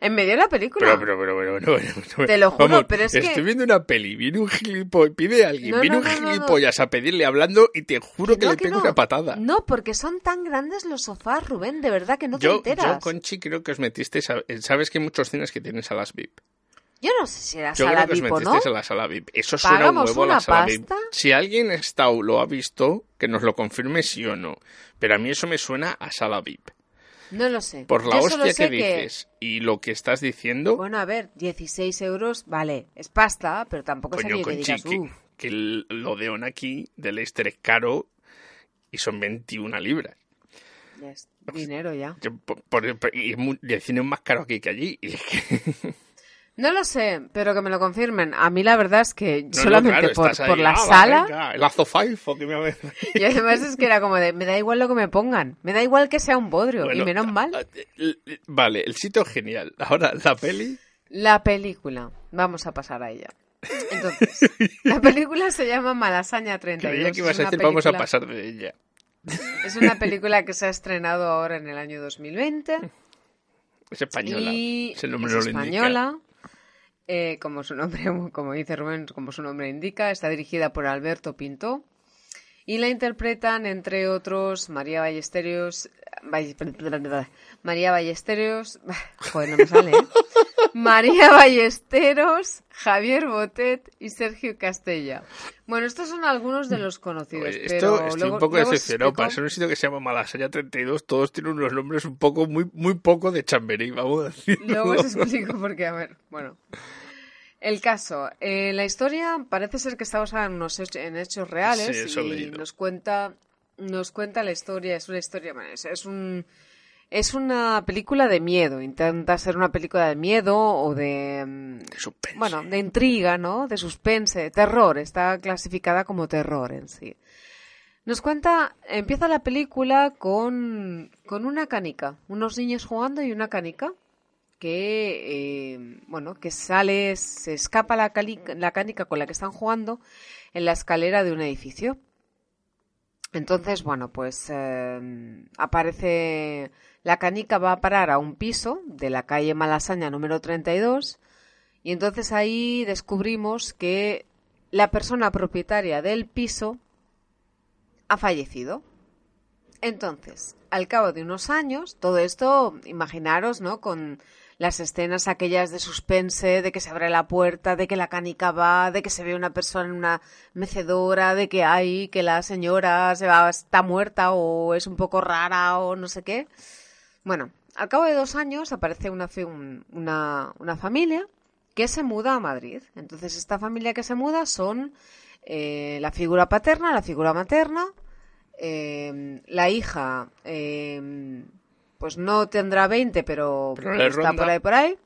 en medio de la película. Pero, pero, pero, pero, bueno, bueno, Te lo juro, vamos, pero es que- Estoy viendo una peli, viene un gilipollas, pide a alguien, No, viene no, un no, no. gilipollas a pedirle hablando y te juro que, le que pego una patada. No, porque son tan grandes los sofás, Rubén, de verdad que no te yo, enteras. yo, Conchi, creo que os metisteis a... Sabes que hay muchos cines que tienen salas VIP. Yo no sé si era Yo sala creo que os VIP o no. metisteis a la sala VIP. Eso suena un ¿Pagamos huevo a la sala VIP. pasta? Si alguien está o lo ha visto, que nos lo confirme sí o no. Pero a mí eso me suena a sala VIP. No lo sé. Por la Yo hostia que dices y lo que estás diciendo, Bueno, a ver, 16 euros, vale, es pasta, pero tampoco es que digas, que, "Uf". que el Odeón aquí de Leicester es caro y son 21 libras. Ya es- dinero ya. Por- por- y, y el cine es más caro aquí que allí. Y es que- No lo sé, pero que me lo confirmen. A mí la verdad es que No, no, solamente claro, por, estás ahí, por la "Ah, sala... venga, el azofaifa que me ha Y además es que era como de, me da igual lo que me pongan. Me da igual que sea un bodrio. Bueno, y menos mal. L- Vale, el sitio es genial. Ahora, la peli. La película. Vamos a pasar a ella. Entonces, la película se llama Malasaña 32. Creía que ibas Es a decir, vamos a película- pasar de ella. Es una película que se ha estrenado ahora en el año 2020. Es española. Y es lo indica. española. Eh, como su nombre, como dice Rubén, como su nombre indica, está dirigida por Alberto Pinto y la interpretan entre otros María Ballesteros, Ball- María Ballesteros, joder, no me sale, ¿eh? María Ballesteros, Javier Botet y Sergio Castella. Bueno, estos son algunos de los conocidos, Oye, pero esto estoy luego, un poco decepcionado. Para ser un sitio que se llama Malasaña 32, todos tienen unos nombres un poco, muy, muy poco de chamberí, vamos a decir. Luego os explico por qué, a ver, bueno. El caso, eh, la historia parece ser que está basada en, unos hech- en hechos reales Sí, y nos cuenta, nos cuenta la historia, es una historia, bueno, es, es un, es una película de miedo, intenta ser una película de miedo o de, mm, bueno, de intriga, ¿no? De suspense, de terror, está clasificada como terror en sí. Nos cuenta, empieza la película con, con una canica, unos niños jugando y una canica que, eh, bueno, que sale, se escapa la canica con la que están jugando en la escalera de un edificio. Entonces, bueno, pues eh, aparece, la canica va a parar a un piso de la calle Malasaña número 32 y entonces ahí descubrimos que la persona propietaria del piso ha fallecido. Entonces, al cabo de unos años, todo esto, imaginaros, ¿no? Con las escenas aquellas de suspense, de que se abre la puerta, de que la canica va, de que se ve una persona en una mecedora, de que hay, que la señora se va, está muerta o es un poco rara o no sé qué. Bueno, al cabo de dos años aparece una, una, una familia que se muda a Madrid. Entonces, esta familia que se muda son eh, la figura paterna, la figura materna, eh, la hija, eh, pues no tendrá 20, pero, está por ahí, por ahí.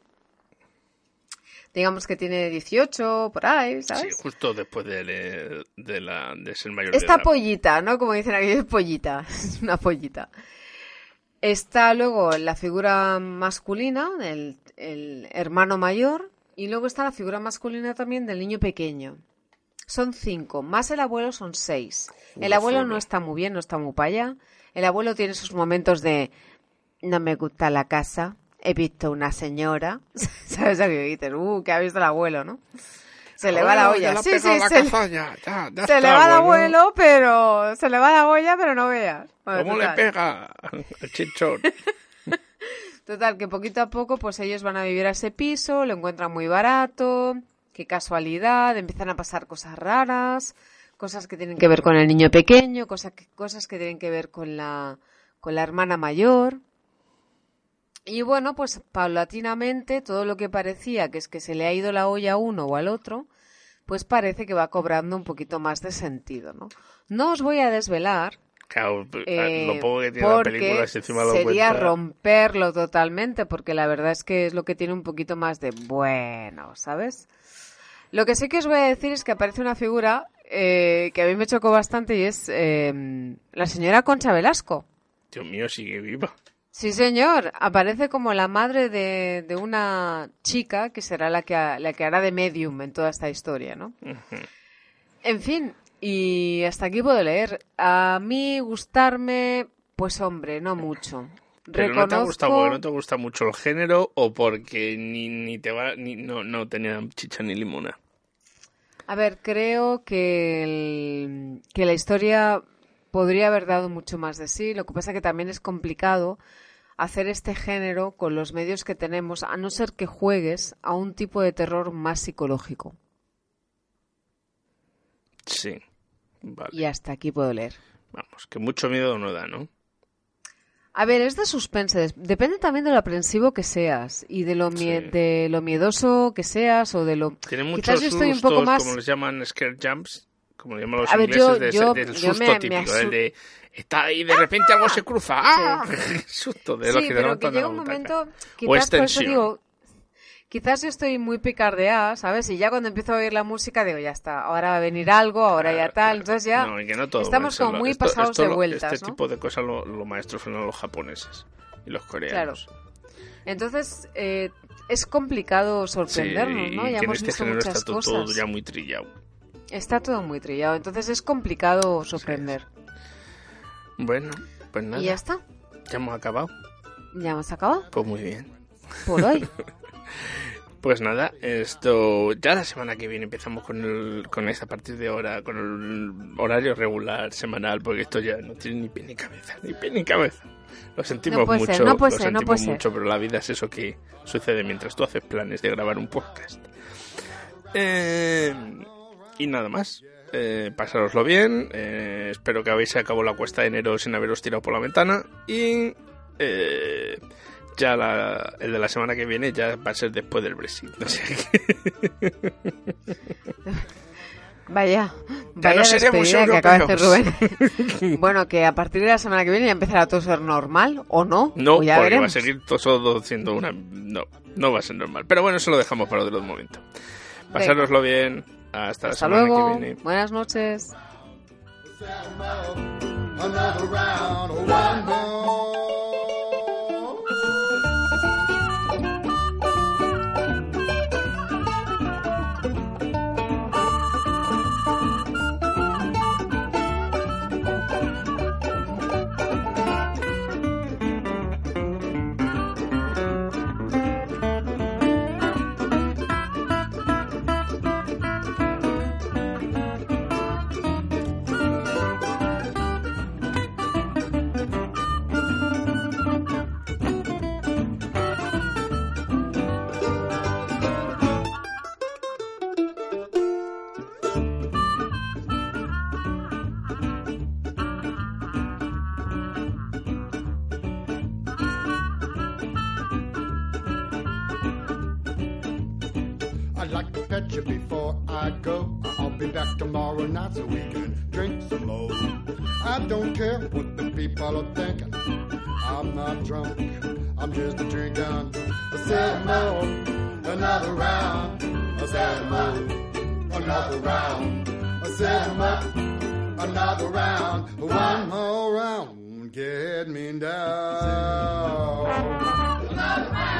Digamos que tiene 18, por ahí, ¿sabes? Sí, justo después de, de, la, de ser mayor Esta de pollita, ¿no? Como dicen aquí, es pollita. Es una pollita. Está luego la figura masculina, el, el hermano mayor, y luego está la figura masculina también del niño pequeño. Son cinco, más el abuelo son seis. El abuelo no está muy bien, no está muy para allá. El abuelo tiene sus momentos de no me gusta la casa, he visto una señora. ¿Sabes a qué dices? Uh, que ha visto el abuelo, ¿no? Se le va la olla. le Sí, sí, la se, cazaña, ya, ya se está, le va el abuelo. abuelo, pero se le va la olla, pero no veas. Bueno, ¿Cómo le total. pega el chichón? Total, que poquito a poco, pues ellos van a vivir a ese piso, lo encuentran muy barato, qué casualidad, empiezan a pasar cosas raras, cosas que tienen que ver con el niño pequeño, cosas que, cosas que tienen que ver con la, con la hermana mayor. Y bueno, pues paulatinamente todo lo que parecía que es que se le ha ido la olla a uno o al otro, pues parece que va cobrando un poquito más de sentido, ¿no? No os voy a desvelar, Claro, eh, lo poco que tiene la película, si encima lo sería cuenta. romperlo totalmente, porque la verdad es que es lo que tiene un poquito más de bueno, ¿sabes? Lo que sí que os voy a decir es que aparece una figura eh, que a mí me chocó bastante y es eh, la señora Concha Velasco. Dios mío, sigue viva. Sí, señor. Aparece como la madre de, de una chica que será la que, la que hará de medium en toda esta historia, ¿no? En fin, y hasta aquí puedo leer. A mí gustarme, pues hombre, no mucho. Pero no te ha gustado Reconozco- porque no te gusta mucho el género o porque ni, ni te va ni no, no tenía chicha ni limona. A ver, creo que, el- que la historia podría haber dado mucho más de sí. Lo que pasa que también es complicado hacer este género con los medios que tenemos, a no ser que juegues a un tipo de terror más psicológico. Sí. Vale. Y hasta aquí puedo leer. Vamos, que mucho miedo no da, ¿no? A ver, es de suspense. Depende también de lo aprensivo que seas y de lo, de lo miedoso que seas o de lo... Tiene muchos Quizás yo estoy un poco más... como les llaman, scare jumps, como le llaman los A ver, ingleses, yo- de- yo- del susto me- me típico, el de está ahí de repente algo se cruza, ¡ah! susto de los sí, que pero que llega un momento, quizás por eso digo, quizás yo estoy muy picardeada, ¿sabes? Y ya cuando empiezo a oír la música digo, ya está, ahora va a venir algo, ahora ya tal, entonces ya No, y que no todo estamos como muy esto- pasados esto de vueltas, Este ¿no? tipo de cosas lo, lo maestros fueron los japoneses y los coreanos. Entonces, eh, es complicado Sí, sorprendernos, ¿no? y Ya hemos este visto muchas está todo, cosas. todo ya muy trillado. Está todo muy trillado, entonces es complicado sorprender. Bueno, pues nada. Y ya está, Ya hemos acabado. ya hemos acabado Pues muy bien. por hoy. Pues nada, esto ya la semana que viene empezamos con el, con esta a partir de ahora, con el horario regular semanal, porque esto ya no tiene ni pie ni cabeza, ni pie ni cabeza. Lo sentimos No puede mucho, ser, no puede lo ser, no sentimos ser. mucho, pero la vida es eso que sucede mientras tú haces planes de grabar un podcast. Eh, y nada más. Eh, pasároslo bien. eh, espero que habéis acabado la cuesta de enero sin haberos tirado por la ventana. Y eh, ya la- el de la semana que viene ya va a ser después del Brexit. O sea que- Vaya, Ya vaya no despedida que acaba de hacer europeos. Rubén. bueno, que a partir de la semana que viene ya empezará todo a ser normal, ¿o no? No, Pues ya porque veremos. va a seguir todo siendo una... No, no va a ser normal. Pero bueno, eso lo dejamos para otro momento. Pasároslo bien. Hasta, la Hasta semana luego, que viene. buenas noches. Don't care what the people are thinking. I'm not drunk, I'm just a drinking. I said more, another round. I said more, another round. I said more, another round. One more round, get me down. Another round.